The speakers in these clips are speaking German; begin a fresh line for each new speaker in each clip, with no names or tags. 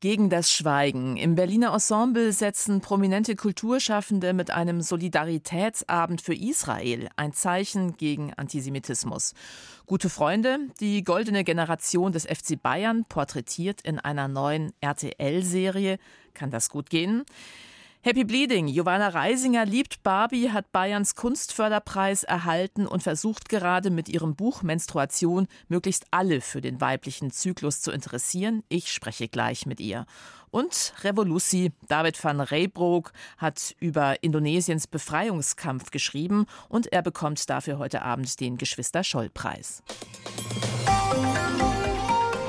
Gegen das Schweigen. Im Berliner Ensemble setzen prominente Kulturschaffende mit einem Solidaritätsabend für Israel ein Zeichen gegen Antisemitismus. Gute Freunde, die goldene Generation des FC Bayern, porträtiert in einer neuen RTL-Serie. Kann das gut gehen? Happy Bleeding. Giovanna Reisinger liebt Barbie, hat Bayerns Kunstförderpreis erhalten und versucht gerade mit ihrem Buch Menstruation möglichst alle für den weiblichen Zyklus zu interessieren. Ich spreche gleich mit ihr. Und Revolusi, David van Reybroek, hat über Indonesiens Befreiungskampf geschrieben und er bekommt dafür heute Abend den Geschwister Scholl Preis.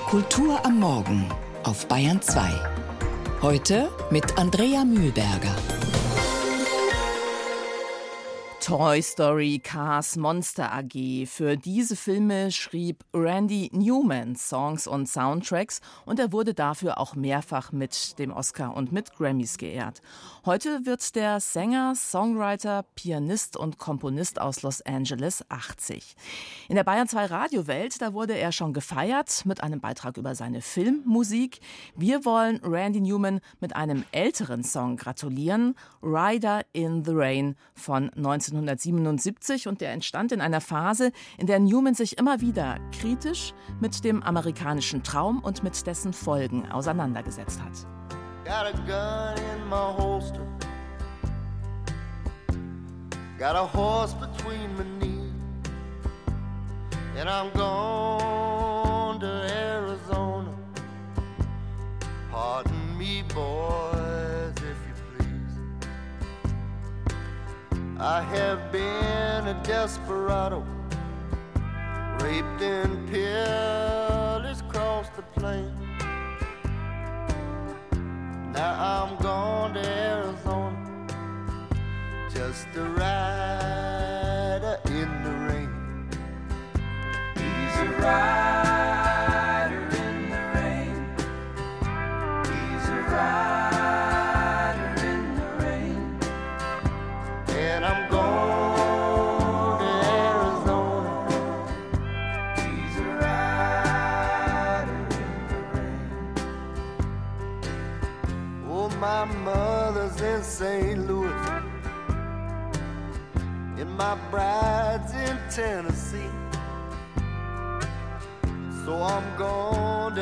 Kultur am Morgen auf Bayern 2. Heute mit Andrea Mühlberger.
Toy Story, Cars, Monster AG. Für diese Filme schrieb Randy Newman Songs und Soundtracks und er wurde dafür auch mehrfach mit dem Oscar und mit Grammys geehrt. Heute wird der Sänger, Songwriter, Pianist und Komponist aus Los Angeles 80. In der Bayern 2 Radiowelt, da wurde er schon gefeiert mit einem Beitrag über seine Filmmusik. Wir wollen Randy Newman mit einem älteren Song gratulieren, Rider in the Rain von 19 1977 und der entstand in einer Phase, in der Newman sich immer wieder kritisch mit dem amerikanischen Traum und mit dessen Folgen auseinandergesetzt hat. Got a gun in my holster. Got a horse between my knees. And I'm gone to Arizona. Pardon me, boy. I have been a desperado, raped and pillaged across the plain. Now I'm gone to Arizona, just a rider in the rain. He's a bride's in Tennessee. So I'm going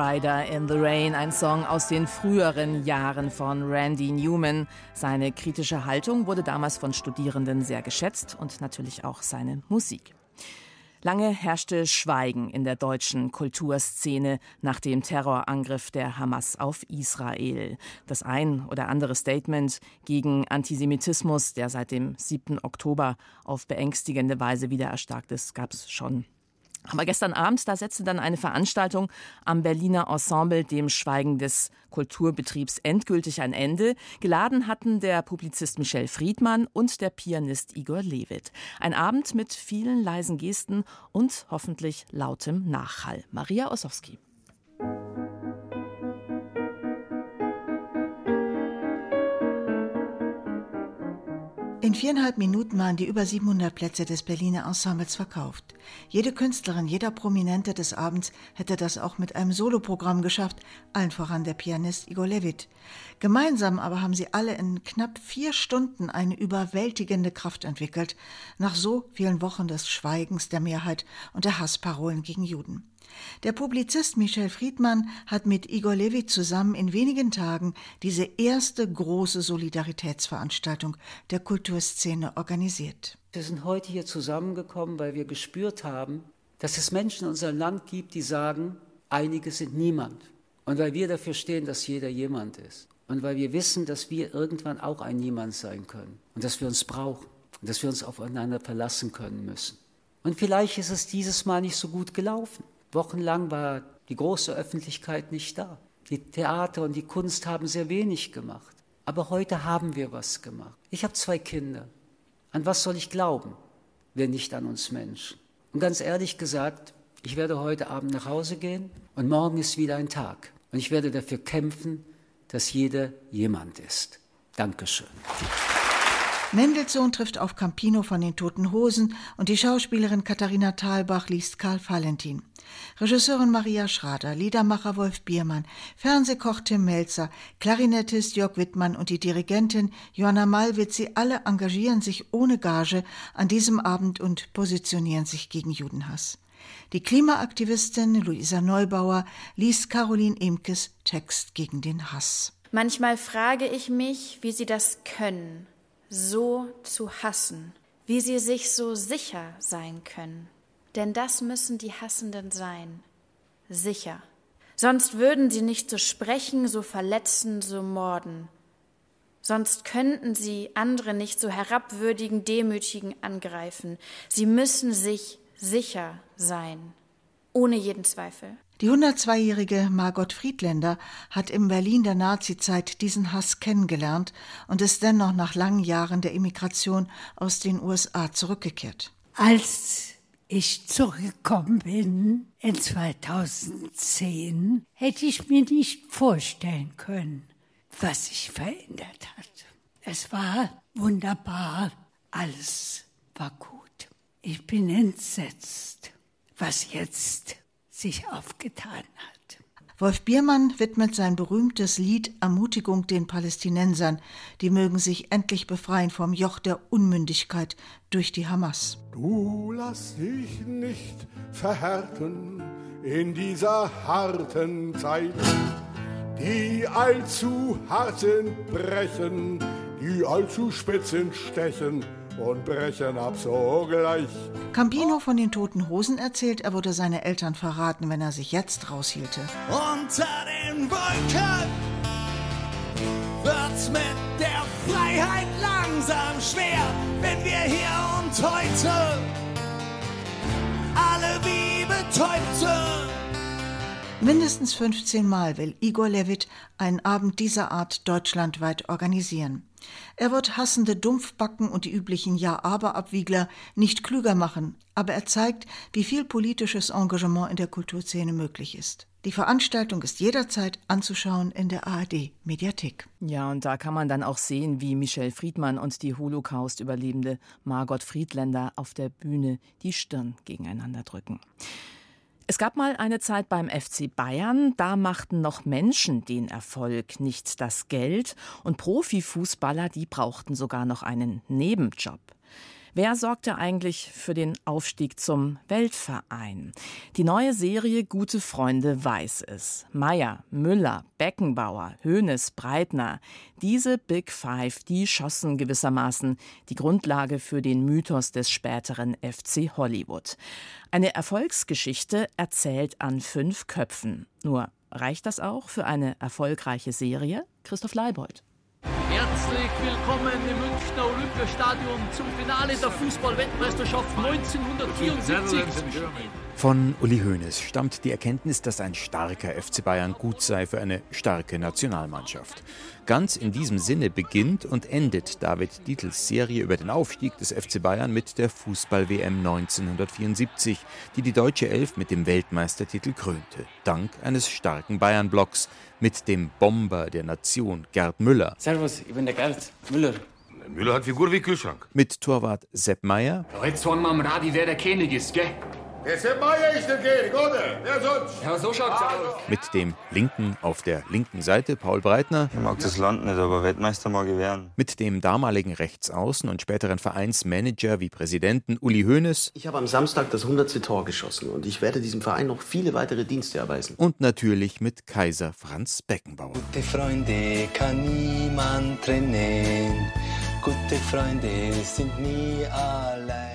Rider in the Rain, ein Song aus den früheren Jahren von Randy Newman. Seine kritische Haltung wurde damals von Studierenden sehr geschätzt und natürlich auch seine Musik. Lange herrschte Schweigen in der deutschen Kulturszene nach dem Terrorangriff der Hamas auf Israel. Das ein oder andere Statement gegen Antisemitismus, der seit dem 7. Oktober auf beängstigende Weise wieder erstarkt ist, gab es schon aber gestern Abend, da setzte dann eine Veranstaltung am Berliner Ensemble dem Schweigen des Kulturbetriebs endgültig ein Ende. Geladen hatten der Publizist Michel Friedmann und der Pianist Igor Levit. Ein Abend mit vielen leisen Gesten und hoffentlich lautem Nachhall. Maria Ossowski.
In viereinhalb Minuten waren die über 700 Plätze des Berliner Ensembles verkauft. Jede Künstlerin, jeder Prominente des Abends hätte das auch mit einem Soloprogramm geschafft, allen voran der Pianist Igor Levit. Gemeinsam aber haben sie alle in knapp vier Stunden eine überwältigende Kraft entwickelt, nach so vielen Wochen des Schweigens der Mehrheit und der Hassparolen gegen Juden. Der Publizist Michel Friedmann hat mit Igor Levy zusammen in wenigen Tagen diese erste große Solidaritätsveranstaltung der Kulturszene organisiert.
Wir sind heute hier zusammengekommen, weil wir gespürt haben, dass es Menschen in unserem Land gibt, die sagen, einige sind niemand. Und weil wir dafür stehen, dass jeder jemand ist. Und weil wir wissen, dass wir irgendwann auch ein Niemand sein können. Und dass wir uns brauchen. Und dass wir uns aufeinander verlassen können müssen. Und vielleicht ist es dieses Mal nicht so gut gelaufen. Wochenlang war die große Öffentlichkeit nicht da. Die Theater und die Kunst haben sehr wenig gemacht. Aber heute haben wir was gemacht. Ich habe zwei Kinder. An was soll ich glauben, wenn nicht an uns Menschen? Und ganz ehrlich gesagt, ich werde heute Abend nach Hause gehen und morgen ist wieder ein Tag. Und ich werde dafür kämpfen, dass jeder jemand ist. Dankeschön.
Mendelssohn trifft auf Campino von den Toten Hosen und die Schauspielerin Katharina Thalbach liest Karl Valentin. Regisseurin Maria Schrader, Liedermacher Wolf Biermann, Fernsehkoch Tim Melzer, Klarinettist Jörg Wittmann und die Dirigentin Johanna Malwitz, sie alle engagieren sich ohne Gage an diesem Abend und positionieren sich gegen Judenhass. Die Klimaaktivistin Luisa Neubauer liest Caroline Imkes Text gegen den Hass.
Manchmal frage ich mich, wie sie das können so zu hassen, wie sie sich so sicher sein können. Denn das müssen die Hassenden sein, sicher. Sonst würden sie nicht so sprechen, so verletzen, so morden. Sonst könnten sie andere nicht so herabwürdigen, demütigen angreifen. Sie müssen sich sicher sein, ohne jeden Zweifel.
Die 102-jährige Margot Friedländer hat im Berlin der Nazizeit diesen Hass kennengelernt und ist dennoch nach langen Jahren der Immigration aus den USA zurückgekehrt.
Als ich zurückgekommen bin in 2010, hätte ich mir nicht vorstellen können, was sich verändert hat. Es war wunderbar, alles war gut. Ich bin entsetzt, was jetzt sich aufgetan hat.
Wolf Biermann widmet sein berühmtes Lied Ermutigung den Palästinensern, die mögen sich endlich befreien vom Joch der Unmündigkeit durch die Hamas.
Du lass dich nicht verhärten in dieser harten Zeit. Die allzu harten brechen, die allzu spitzen stechen und brechen ab sogleich.
Campino von den Toten Hosen erzählt, er würde seine Eltern verraten, wenn er sich jetzt raushielte.
Unter den Wolken wird's mit der Freiheit langsam schwer, wenn wir hier und heute alle wie Betäubte
Mindestens 15 Mal will Igor Levit einen Abend dieser Art deutschlandweit organisieren. Er wird hassende Dumpfbacken und die üblichen Ja-Aber-Abwiegler nicht klüger machen, aber er zeigt, wie viel politisches Engagement in der Kulturszene möglich ist. Die Veranstaltung ist jederzeit anzuschauen in der ARD-Mediathek.
Ja, und da kann man dann auch sehen, wie Michel Friedmann und die Holocaust-Überlebende Margot Friedländer auf der Bühne die Stirn gegeneinander drücken. Es gab mal eine Zeit beim FC Bayern, da machten noch Menschen den Erfolg, nicht das Geld. Und Profifußballer, die brauchten sogar noch einen Nebenjob. Wer sorgte eigentlich für den Aufstieg zum Weltverein? Die neue Serie Gute Freunde weiß es. Meyer, Müller, Beckenbauer, Hoeneß, Breitner. Diese Big Five, die schossen gewissermaßen die Grundlage für den Mythos des späteren FC Hollywood. Eine Erfolgsgeschichte erzählt an fünf Köpfen. Nur reicht das auch für eine erfolgreiche Serie? Christoph Leibold.
Herzlich willkommen im Münchner Olympiastadion zum Finale der Fußball-Weltmeisterschaft 1974.
Von Uli Hoeneß stammt die Erkenntnis, dass ein starker FC Bayern gut sei für eine starke Nationalmannschaft. Ganz in diesem Sinne beginnt und endet David Dietls Serie über den Aufstieg des FC Bayern mit der Fußball-WM 1974, die die deutsche Elf mit dem Weltmeistertitel krönte, dank eines starken Bayern-Blocks mit dem Bomber der Nation Gerd Müller.
Servus, ich bin der Gerd Müller. Der Müller hat Figur wie Kühlschrank.
Mit Torwart Sepp Meier.
Jetzt sagen wir am Radi, wer der König ist, gell? Ja, so schaut's aus.
Mit dem Linken auf der linken Seite Paul Breitner.
Ich mag das Land nicht, aber Weltmeister mag ich werden.
Mit dem damaligen Rechtsaußen und späteren Vereinsmanager wie Präsidenten Uli Hoeneß.
Ich habe am Samstag das 100. Tor geschossen und ich werde diesem Verein noch viele weitere Dienste erweisen.
Und natürlich mit Kaiser Franz Beckenbauer.
Gute Freunde kann niemand trennen. Gute Freunde sind nie allein.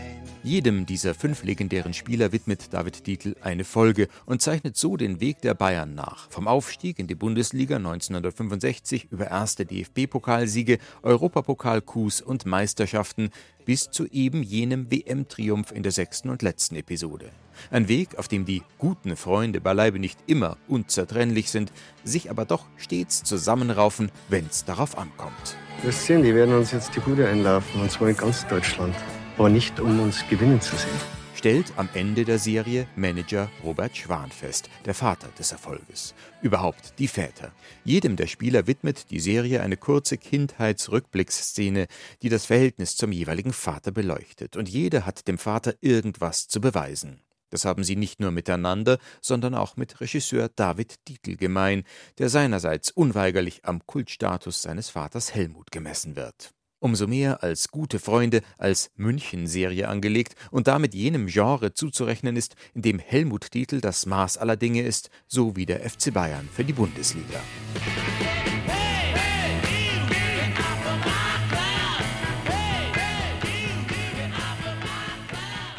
Jedem dieser fünf legendären Spieler widmet David Dietl eine Folge und zeichnet so den Weg der Bayern nach. Vom Aufstieg in die Bundesliga 1965 über erste DFB-Pokalsiege, Europapokal-Coups und Meisterschaften bis zu eben jenem WM-Triumph in der sechsten und letzten Episode. Ein Weg, auf dem die guten Freunde beileibe nicht immer unzertrennlich sind, sich aber doch stets zusammenraufen, wenn's darauf ankommt.
Wir sehen, die werden uns jetzt die Bude einlaufen, und zwar in ganz Deutschland aber nicht um uns gewinnen zu sehen.
Stellt am Ende der Serie Manager Robert Schwan fest, der Vater des Erfolges. Überhaupt die Väter. Jedem der Spieler widmet die Serie eine kurze Kindheitsrückblicksszene, die das Verhältnis zum jeweiligen Vater beleuchtet. Und jeder hat dem Vater irgendwas zu beweisen. Das haben sie nicht nur miteinander, sondern auch mit Regisseur David Dietl gemein, der seinerseits unweigerlich am Kultstatus seines Vaters Helmut gemessen wird umso mehr als gute Freunde als München-Serie angelegt und damit jenem Genre zuzurechnen ist, in dem Helmut Dietl das Maß aller Dinge ist, so wie der FC Bayern für die Bundesliga.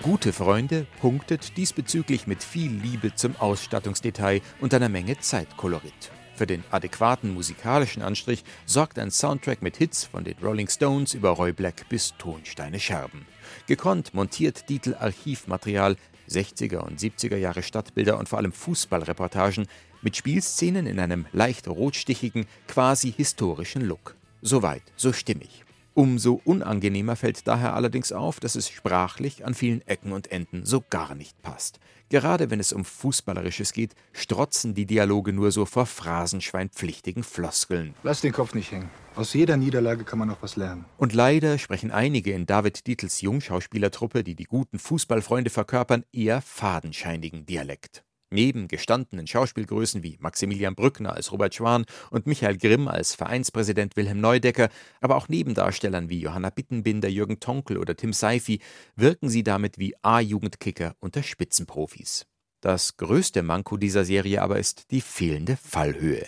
Gute Freunde punktet diesbezüglich mit viel Liebe zum Ausstattungsdetail und einer Menge Zeitkolorit. Für den adäquaten musikalischen Anstrich sorgt ein Soundtrack mit Hits von den Rolling Stones über Roy Black bis Tonsteine Scherben. Gekonnt montiert Dietl Archivmaterial, 60er und 70er Jahre Stadtbilder und vor allem Fußballreportagen mit Spielszenen in einem leicht rotstichigen, quasi historischen Look. Soweit, so stimmig. Umso unangenehmer fällt daher allerdings auf, dass es sprachlich an vielen Ecken und Enden so gar nicht passt. Gerade wenn es um Fußballerisches geht, strotzen die Dialoge nur so vor phrasenschweinpflichtigen Floskeln.
Lass den Kopf nicht hängen. Aus jeder Niederlage kann man noch was lernen.
Und leider sprechen einige in David Dietls Jungschauspielertruppe, die die guten Fußballfreunde verkörpern, eher fadenscheinigen Dialekt. Neben gestandenen Schauspielgrößen wie Maximilian Brückner als Robert Schwan und Michael Grimm als Vereinspräsident Wilhelm Neudecker, aber auch Nebendarstellern wie Johanna Bittenbinder, Jürgen Tonkel oder Tim Seifi wirken sie damit wie A-Jugendkicker unter Spitzenprofis. Das größte Manko dieser Serie aber ist die fehlende Fallhöhe.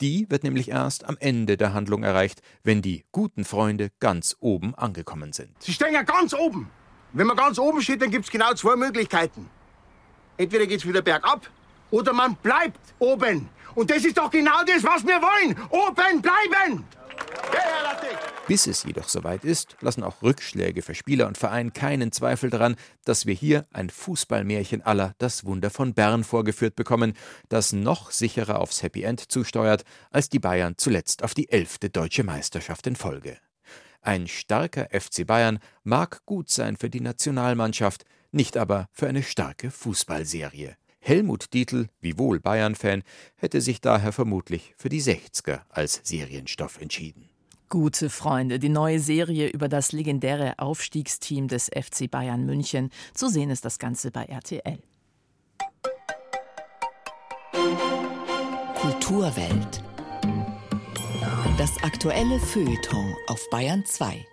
Die wird nämlich erst am Ende der Handlung erreicht, wenn die guten Freunde ganz oben angekommen sind.
Sie stehen ja ganz oben. Wenn man ganz oben steht, dann gibt es genau zwei Möglichkeiten. Entweder geht's wieder bergab oder man bleibt oben. Und das ist doch genau das, was wir wollen. Oben bleiben!
Bis es jedoch soweit ist, lassen auch Rückschläge für Spieler und Verein keinen Zweifel daran, dass wir hier ein Fußballmärchen aller Das Wunder von Bern vorgeführt bekommen, das noch sicherer aufs Happy End zusteuert, als die Bayern zuletzt auf die elfte deutsche Meisterschaft in Folge. Ein starker FC Bayern mag gut sein für die Nationalmannschaft, nicht aber für eine starke Fußballserie. Helmut Dietl, wiewohl Bayern-Fan, hätte sich daher vermutlich für die 60er als Serienstoff entschieden.
Gute Freunde, die neue Serie über das legendäre Aufstiegsteam des FC Bayern München. Zu sehen ist das Ganze bei RTL.
Kulturwelt. Das aktuelle Feuilleton auf Bayern 2.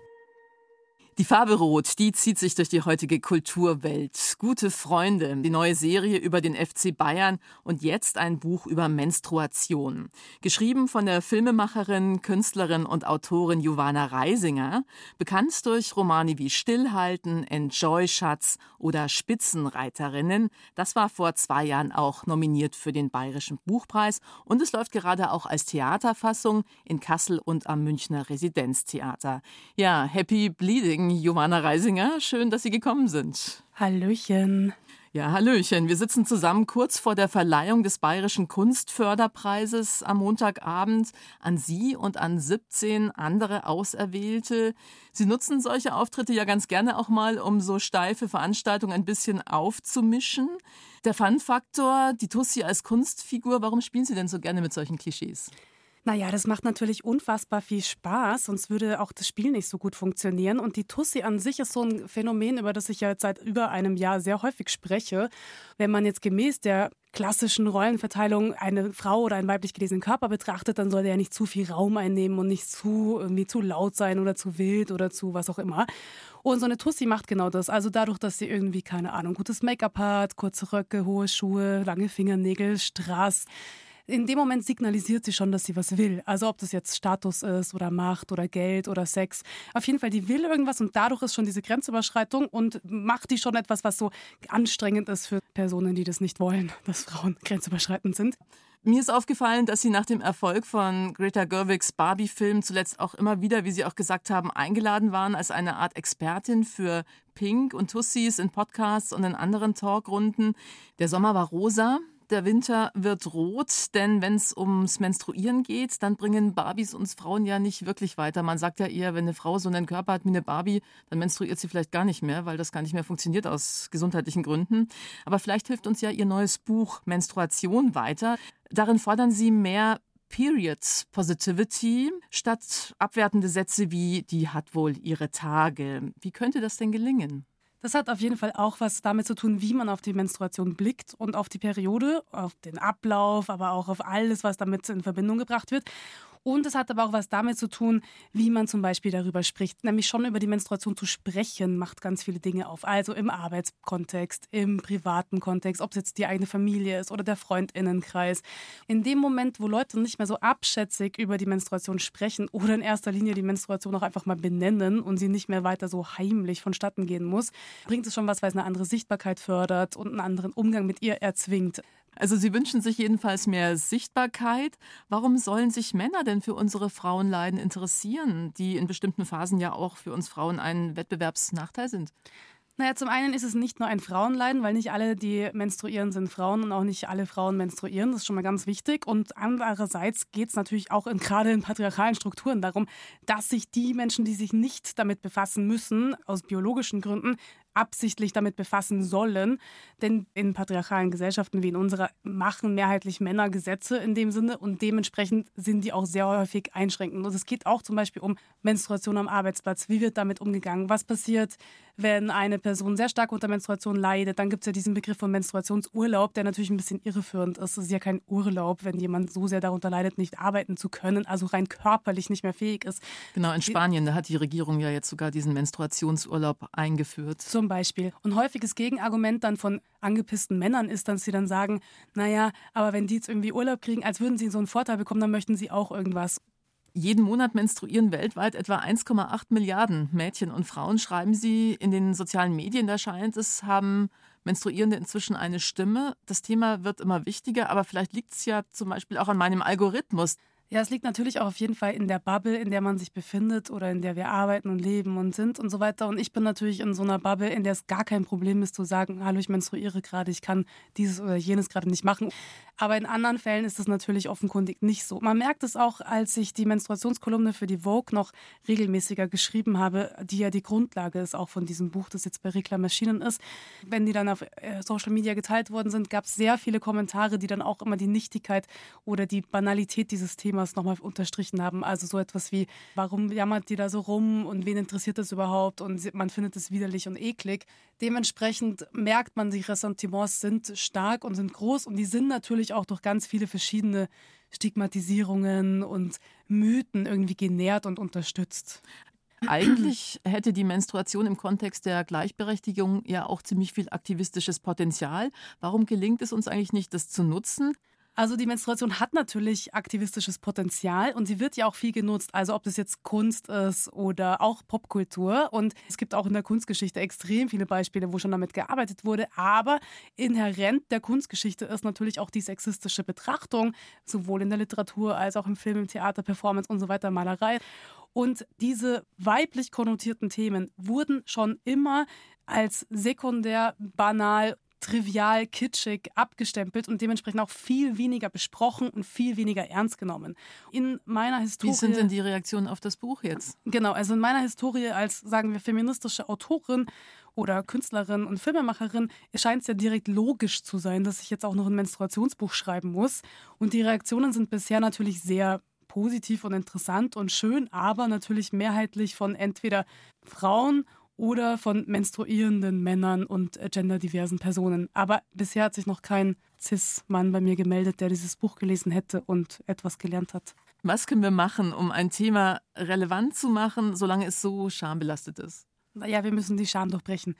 Die Farbe Rot, die zieht sich durch die heutige Kulturwelt. Gute Freunde, die neue Serie über den FC Bayern und jetzt ein Buch über Menstruation. Geschrieben von der Filmemacherin, Künstlerin und Autorin Johanna Reisinger, bekannt durch Romane wie Stillhalten, Enjoy Schatz oder Spitzenreiterinnen. Das war vor zwei Jahren auch nominiert für den Bayerischen Buchpreis und es läuft gerade auch als Theaterfassung in Kassel und am Münchner Residenztheater. Ja, Happy Bleeding Johanna Reisinger. Schön, dass Sie gekommen sind.
Hallöchen.
Ja, Hallöchen. Wir sitzen zusammen kurz vor der Verleihung des Bayerischen Kunstförderpreises am Montagabend an Sie und an 17 andere Auserwählte. Sie nutzen solche Auftritte ja ganz gerne auch mal, um so steife Veranstaltungen ein bisschen aufzumischen. Der Fun-Faktor, die Tussi als Kunstfigur, warum spielen Sie denn so gerne mit solchen Klischees?
Naja, das macht natürlich unfassbar viel Spaß, sonst würde auch das Spiel nicht so gut funktionieren. Und die Tussi an sich ist so ein Phänomen, über das ich ja jetzt seit über einem Jahr sehr häufig spreche. Wenn man jetzt gemäß der klassischen Rollenverteilung eine Frau oder einen weiblich gelesenen Körper betrachtet, dann soll der ja nicht zu viel Raum einnehmen und nicht zu, irgendwie zu laut sein oder zu wild oder zu was auch immer. Und so eine Tussi macht genau das. Also dadurch, dass sie irgendwie, keine Ahnung, gutes Make-up hat, kurze Röcke, hohe Schuhe, lange Fingernägel, Strass in dem Moment signalisiert sie schon, dass sie was will. Also ob das jetzt Status ist oder Macht oder Geld oder Sex. Auf jeden Fall, die will irgendwas und dadurch ist schon diese Grenzüberschreitung und macht die schon etwas, was so anstrengend ist für Personen, die das nicht wollen, dass Frauen grenzüberschreitend sind.
Mir ist aufgefallen, dass Sie nach dem Erfolg von Greta Gerwigs Barbie-Film zuletzt auch immer wieder, wie Sie auch gesagt haben, eingeladen waren als eine Art Expertin für Pink und Tussis in Podcasts und in anderen Talkrunden. Der Sommer war rosa. Der Winter wird rot, denn wenn es ums Menstruieren geht, dann bringen Barbies uns Frauen ja nicht wirklich weiter. Man sagt ja eher, wenn eine Frau so einen Körper hat wie eine Barbie, dann menstruiert sie vielleicht gar nicht mehr, weil das gar nicht mehr funktioniert aus gesundheitlichen Gründen. Aber vielleicht hilft uns ja Ihr neues Buch Menstruation weiter. Darin fordern Sie mehr Periods Positivity statt abwertende Sätze wie die hat wohl ihre Tage. Wie könnte das denn gelingen?
Das hat auf jeden Fall auch was damit zu tun, wie man auf die Menstruation blickt und auf die Periode, auf den Ablauf, aber auch auf alles, was damit in Verbindung gebracht wird. Und es hat aber auch was damit zu tun, wie man zum Beispiel darüber spricht. Nämlich schon über die Menstruation zu sprechen, macht ganz viele Dinge auf. Also im Arbeitskontext, im privaten Kontext, ob es jetzt die eigene Familie ist oder der Freundinnenkreis. In dem Moment, wo Leute nicht mehr so abschätzig über die Menstruation sprechen oder in erster Linie die Menstruation auch einfach mal benennen und sie nicht mehr weiter so heimlich vonstatten gehen muss, bringt es schon was, weil es eine andere Sichtbarkeit fördert und einen anderen Umgang mit ihr erzwingt.
Also Sie wünschen sich jedenfalls mehr Sichtbarkeit. Warum sollen sich Männer denn für unsere Frauenleiden interessieren, die in bestimmten Phasen ja auch für uns Frauen ein Wettbewerbsnachteil sind?
Naja, zum einen ist es nicht nur ein Frauenleiden, weil nicht alle, die menstruieren, sind Frauen und auch nicht alle Frauen menstruieren. Das ist schon mal ganz wichtig. Und andererseits geht es natürlich auch in, gerade in patriarchalen Strukturen darum, dass sich die Menschen, die sich nicht damit befassen müssen, aus biologischen Gründen, absichtlich damit befassen sollen. Denn in patriarchalen Gesellschaften wie in unserer machen mehrheitlich Männer Gesetze in dem Sinne und dementsprechend sind die auch sehr häufig einschränkend. Und es geht auch zum Beispiel um Menstruation am Arbeitsplatz. Wie wird damit umgegangen? Was passiert, wenn eine Person sehr stark unter Menstruation leidet? Dann gibt es ja diesen Begriff von Menstruationsurlaub, der natürlich ein bisschen irreführend ist. Es ist ja kein Urlaub, wenn jemand so sehr darunter leidet, nicht arbeiten zu können, also rein körperlich nicht mehr fähig ist.
Genau, in Spanien, da hat die Regierung ja jetzt sogar diesen Menstruationsurlaub eingeführt.
Zum Beispiel. Und häufiges Gegenargument dann von angepissten Männern ist, dass sie dann sagen, naja, aber wenn die jetzt irgendwie Urlaub kriegen, als würden sie so einen Vorteil bekommen, dann möchten sie auch irgendwas.
Jeden Monat menstruieren weltweit etwa 1,8 Milliarden Mädchen und Frauen, schreiben sie in den sozialen Medien. Da scheint es, haben Menstruierende inzwischen eine Stimme. Das Thema wird immer wichtiger, aber vielleicht liegt es ja zum Beispiel auch an meinem Algorithmus.
Ja, es liegt natürlich auch auf jeden Fall in der Bubble, in der man sich befindet oder in der wir arbeiten und leben und sind und so weiter. Und ich bin natürlich in so einer Bubble, in der es gar kein Problem ist zu sagen, hallo, ich menstruiere gerade, ich kann dieses oder jenes gerade nicht machen. Aber in anderen Fällen ist es natürlich offenkundig nicht so. Man merkt es auch, als ich die Menstruationskolumne für die Vogue noch regelmäßiger geschrieben habe, die ja die Grundlage ist auch von diesem Buch, das jetzt bei Reklamaschinen ist. Wenn die dann auf äh, Social Media geteilt worden sind, gab es sehr viele Kommentare, die dann auch immer die Nichtigkeit oder die Banalität dieses Themas nochmal unterstrichen haben. Also so etwas wie, warum jammert die da so rum und wen interessiert das überhaupt und man findet es widerlich und eklig. Dementsprechend merkt man, die Ressentiments sind stark und sind groß und die sind natürlich auch durch ganz viele verschiedene Stigmatisierungen und Mythen irgendwie genährt und unterstützt.
Eigentlich hätte die Menstruation im Kontext der Gleichberechtigung ja auch ziemlich viel aktivistisches Potenzial. Warum gelingt es uns eigentlich nicht, das zu nutzen?
Also die Menstruation hat natürlich aktivistisches Potenzial und sie wird ja auch viel genutzt. Also ob das jetzt Kunst ist oder auch Popkultur. Und es gibt auch in der Kunstgeschichte extrem viele Beispiele, wo schon damit gearbeitet wurde. Aber inhärent der Kunstgeschichte ist natürlich auch die sexistische Betrachtung, sowohl in der Literatur als auch im Film, im Theater, Performance und so weiter, Malerei. Und diese weiblich konnotierten Themen wurden schon immer als sekundär, banal trivial, kitschig abgestempelt und dementsprechend auch viel weniger besprochen und viel weniger ernst genommen. In meiner Historie.
Wie sind denn die Reaktionen auf das Buch jetzt?
Genau, also in meiner Historie als, sagen wir, feministische Autorin oder Künstlerin und Filmemacherin scheint es ja direkt logisch zu sein, dass ich jetzt auch noch ein Menstruationsbuch schreiben muss. Und die Reaktionen sind bisher natürlich sehr positiv und interessant und schön, aber natürlich mehrheitlich von entweder Frauen oder von menstruierenden Männern und äh, genderdiversen Personen. Aber bisher hat sich noch kein Cis-Mann bei mir gemeldet, der dieses Buch gelesen hätte und etwas gelernt hat.
Was können wir machen, um ein Thema relevant zu machen, solange es so schambelastet ist?
Naja, wir müssen die Scham durchbrechen.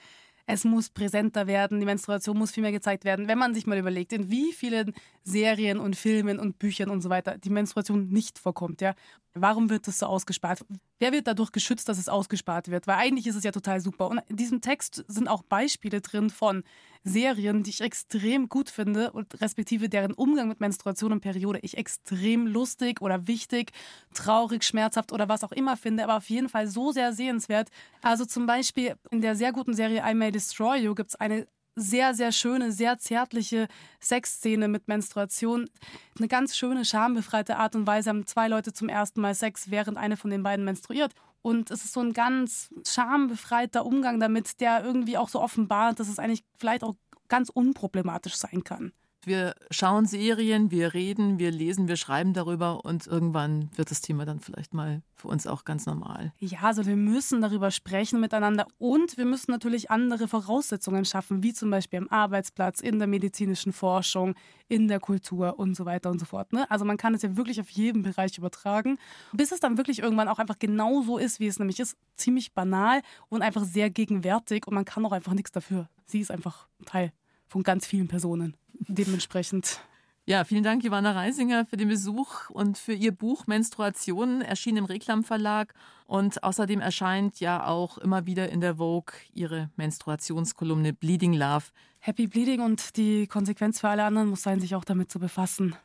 Es muss präsenter werden, die Menstruation muss viel mehr gezeigt werden. Wenn man sich mal überlegt, in wie vielen Serien und Filmen und Büchern und so weiter die Menstruation nicht vorkommt, ja, warum wird das so ausgespart? Wer wird dadurch geschützt, dass es ausgespart wird? Weil eigentlich ist es ja total super. Und in diesem Text sind auch Beispiele drin von Serien, die ich extrem gut finde und respektive deren Umgang mit Menstruation und Periode ich extrem lustig oder wichtig, traurig, schmerzhaft oder was auch immer finde, aber auf jeden Fall so sehr sehenswert. Also zum Beispiel in der sehr guten Serie I May Destroy You gibt es eine sehr, sehr schöne, sehr zärtliche Sexszene mit Menstruation. Eine ganz schöne, schambefreite Art und Weise haben zwei Leute zum ersten Mal Sex, während eine von den beiden menstruiert. Und es ist so ein ganz schambefreiter Umgang damit, der irgendwie auch so offenbart, dass es eigentlich vielleicht auch ganz unproblematisch sein kann.
Wir schauen Serien, wir reden, wir lesen, wir schreiben darüber und irgendwann wird das Thema dann vielleicht mal für uns auch ganz normal.
Ja, also wir müssen darüber sprechen miteinander und wir müssen natürlich andere Voraussetzungen schaffen, wie zum Beispiel am Arbeitsplatz, in der medizinischen Forschung, in der Kultur und so weiter und so fort. Ne? Also man kann es ja wirklich auf jeden Bereich übertragen, bis es dann wirklich irgendwann auch einfach genau so ist, wie es nämlich ist. Ziemlich banal und einfach sehr gegenwärtig und man kann auch einfach nichts dafür. Sie ist einfach Teil von ganz vielen Personen dementsprechend.
Ja, vielen Dank, Johanna Reisinger, für den Besuch und für Ihr Buch Menstruation, erschienen im Reklam Verlag. Und außerdem erscheint ja auch immer wieder in der Vogue Ihre Menstruationskolumne Bleeding Love.
Happy Bleeding und die Konsequenz für alle anderen muss sein, sich auch damit zu befassen.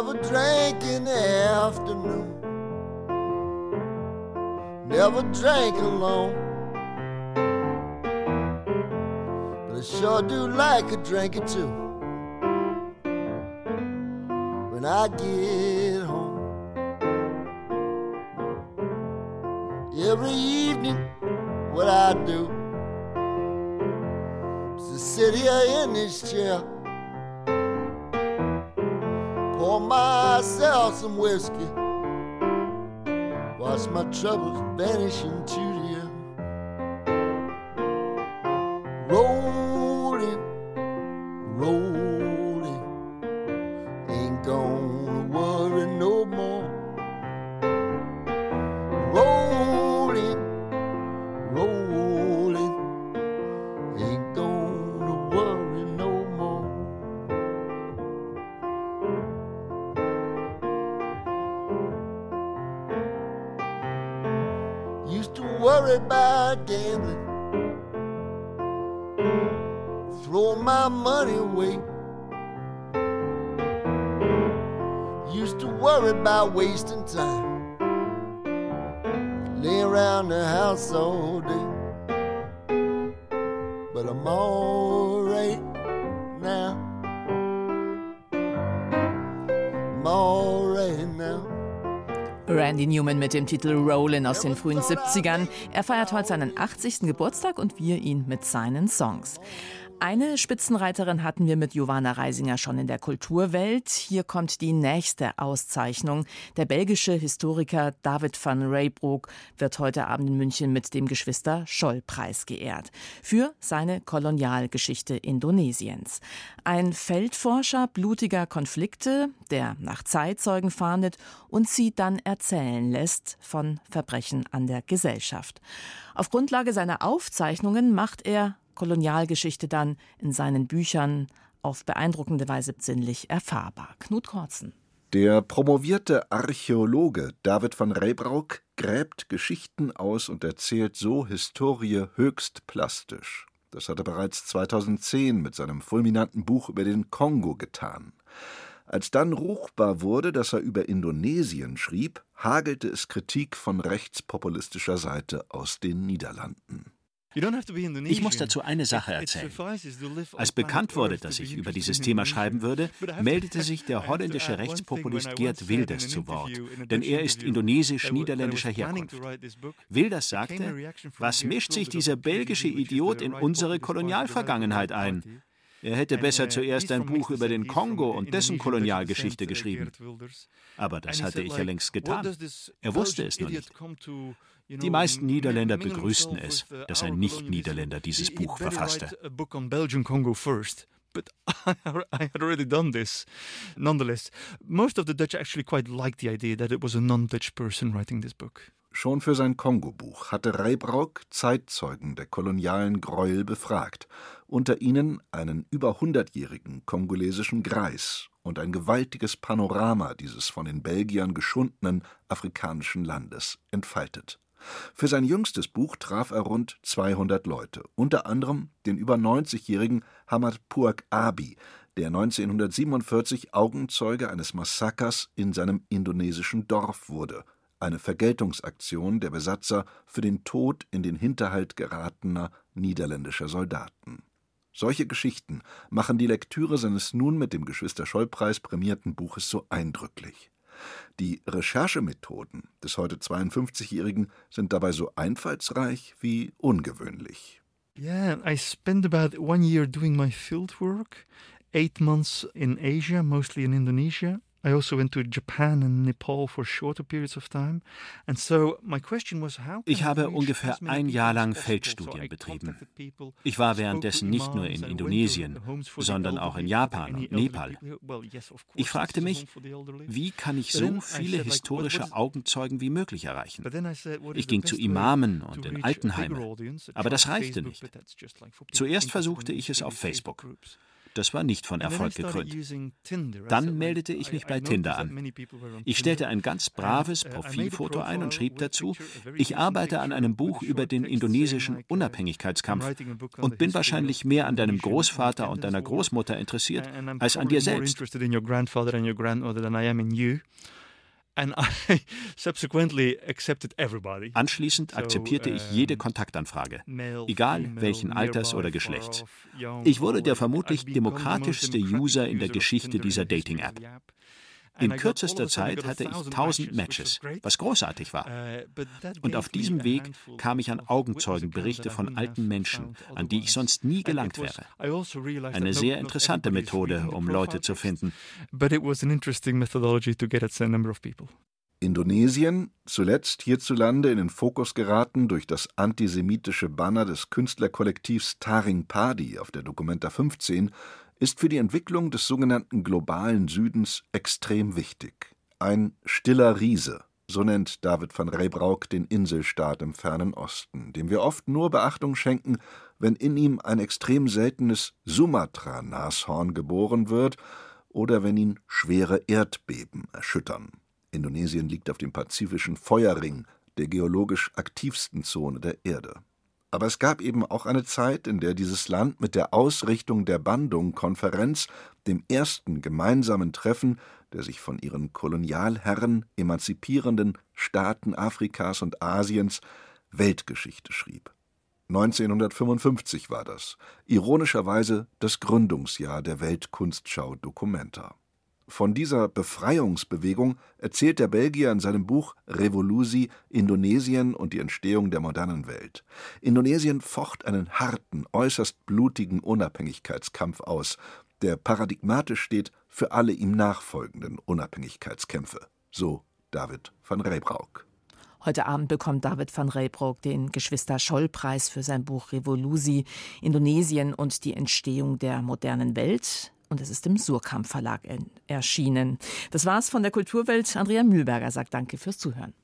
Never drank in the afternoon. Never drank alone. But I sure do like a drink or two. When I get home. Every evening, what I do is to sit here in this chair some whiskey. Watch my troubles vanish into about gambling, throw my money away. Used to worry about wasting time, lay around the house all
Randy Newman mit dem Titel Rollin' aus den frühen 70ern. Er feiert heute seinen 80. Geburtstag und wir ihn mit seinen Songs. Eine Spitzenreiterin hatten wir mit Johanna Reisinger schon in der Kulturwelt. Hier kommt die nächste Auszeichnung. Der belgische Historiker David van Reybrouck wird heute Abend in München mit dem Geschwister Scholl-Preis geehrt. Für seine Kolonialgeschichte Indonesiens. Ein Feldforscher blutiger Konflikte, der nach Zeitzeugen fahndet und sie dann erzählen lässt von Verbrechen an der Gesellschaft. Auf Grundlage seiner Aufzeichnungen macht er Kolonialgeschichte dann in seinen Büchern auf beeindruckende Weise sinnlich erfahrbar. Knut Korzen.
Der promovierte Archäologe David van Reybrouck gräbt Geschichten aus und erzählt so Historie höchst plastisch. Das hat er bereits 2010 mit seinem fulminanten Buch über den Kongo getan. Als dann ruchbar wurde, dass er über Indonesien schrieb, hagelte es Kritik von rechtspopulistischer Seite aus den Niederlanden.
Ich muss dazu eine Sache erzählen. Als bekannt wurde, dass ich über dieses Thema schreiben würde, meldete sich der holländische Rechtspopulist Geert Wilders zu Wort, denn er ist indonesisch-niederländischer Herkunft. Wilders sagte, was mischt sich dieser belgische Idiot in unsere Kolonialvergangenheit ein? Er hätte besser zuerst ein Buch über den Kongo und dessen Kolonialgeschichte geschrieben. Aber das hatte ich ja längst getan. Er wusste es nur nicht. Die meisten Niederländer begrüßten es, dass ein Nicht-Niederländer dieses Buch verfasste.
but I had already done this. Nonetheless, most of the Dutch actually quite liked the idea that it was a non-Dutch person writing this book.
Schon für sein Kongo-Buch hatte Reibrauk Zeitzeugen der kolonialen Gräuel befragt, unter ihnen einen über hundertjährigen kongolesischen Greis und ein gewaltiges Panorama dieses von den Belgiern geschundenen afrikanischen Landes entfaltet. Für sein jüngstes Buch traf er rund 200 Leute, unter anderem den über 90-jährigen Hamad Puak Abi, der 1947 Augenzeuge eines Massakers in seinem indonesischen Dorf wurde – eine Vergeltungsaktion der Besatzer für den Tod in den Hinterhalt geratener niederländischer Soldaten. Solche Geschichten machen die Lektüre seines nun mit dem Geschwister-Scholl-Preis prämierten Buches so eindrücklich. Die Recherchemethoden des heute 52-Jährigen sind dabei so einfallsreich wie ungewöhnlich.
Yeah, I spent about one year doing my field work, eight months in Asia, mostly in Indonesia, I also went to Japan and Nepal for shorter periods of time. And so my question was how
Ich habe ungefähr ein Jahr lang Feldstudien betrieben. Ich war währenddessen nicht nur in Indonesien, sondern auch in Japan und Nepal. Ich fragte mich, wie kann ich so viele historische Augenzeugen wie möglich erreichen? Ich ging zu Imamen und in Altenheime, aber das reichte nicht. Zuerst versuchte ich es auf Facebook. Das war nicht von Erfolg gekrönt. Dann meldete ich mich bei Tinder an. Ich stellte ein ganz braves Profilfoto ein und schrieb dazu, ich arbeite an einem Buch über den indonesischen Unabhängigkeitskampf und bin wahrscheinlich mehr an deinem Großvater und deiner Großmutter interessiert als an dir selbst. Anschließend akzeptierte ich jede Kontaktanfrage, egal welchen Alters oder Geschlechts. Ich wurde der vermutlich demokratischste User in der Geschichte dieser Dating-App. In kürzester Zeit hatte ich 1000 Matches, was großartig war. Uh, Und auf diesem Weg kam ich an Augenzeugenberichte von alten Menschen, an die ich sonst nie gelangt wäre. Also Eine sehr interessante Methode, um Leute zu finden.
Indonesien, zuletzt hierzulande in den Fokus geraten durch das antisemitische Banner des Künstlerkollektivs Taring Padi auf der Documenta 15, ist für die Entwicklung des sogenannten globalen Südens extrem wichtig. Ein stiller Riese, so nennt David van Reybrouck den Inselstaat im fernen Osten, dem wir oft nur Beachtung schenken, wenn in ihm ein extrem seltenes Sumatra-Nashorn geboren wird oder wenn ihn schwere Erdbeben erschüttern. Indonesien liegt auf dem pazifischen Feuerring, der geologisch aktivsten Zone der Erde. Aber es gab eben auch eine Zeit, in der dieses Land mit der Ausrichtung der Bandung-Konferenz, dem ersten gemeinsamen Treffen der sich von ihren Kolonialherren emanzipierenden Staaten Afrikas und Asiens, Weltgeschichte schrieb. 1955 war das, ironischerweise das Gründungsjahr der Weltkunstschau Documenta. Von dieser Befreiungsbewegung erzählt der Belgier in seinem Buch Revolusi Indonesien und die Entstehung der modernen Welt. Indonesien focht einen harten, äußerst blutigen Unabhängigkeitskampf aus, der paradigmatisch steht für alle ihm nachfolgenden Unabhängigkeitskämpfe. So David van Reybrouck.
Heute Abend bekommt David van Reybrouck den Geschwister-Scholl-Preis für sein Buch Revolusi, Indonesien und die Entstehung der modernen Welt und es ist im Surkamp Verlag erschienen. Das war's von der Kulturwelt. Andrea Mühlberger sagt Danke fürs Zuhören.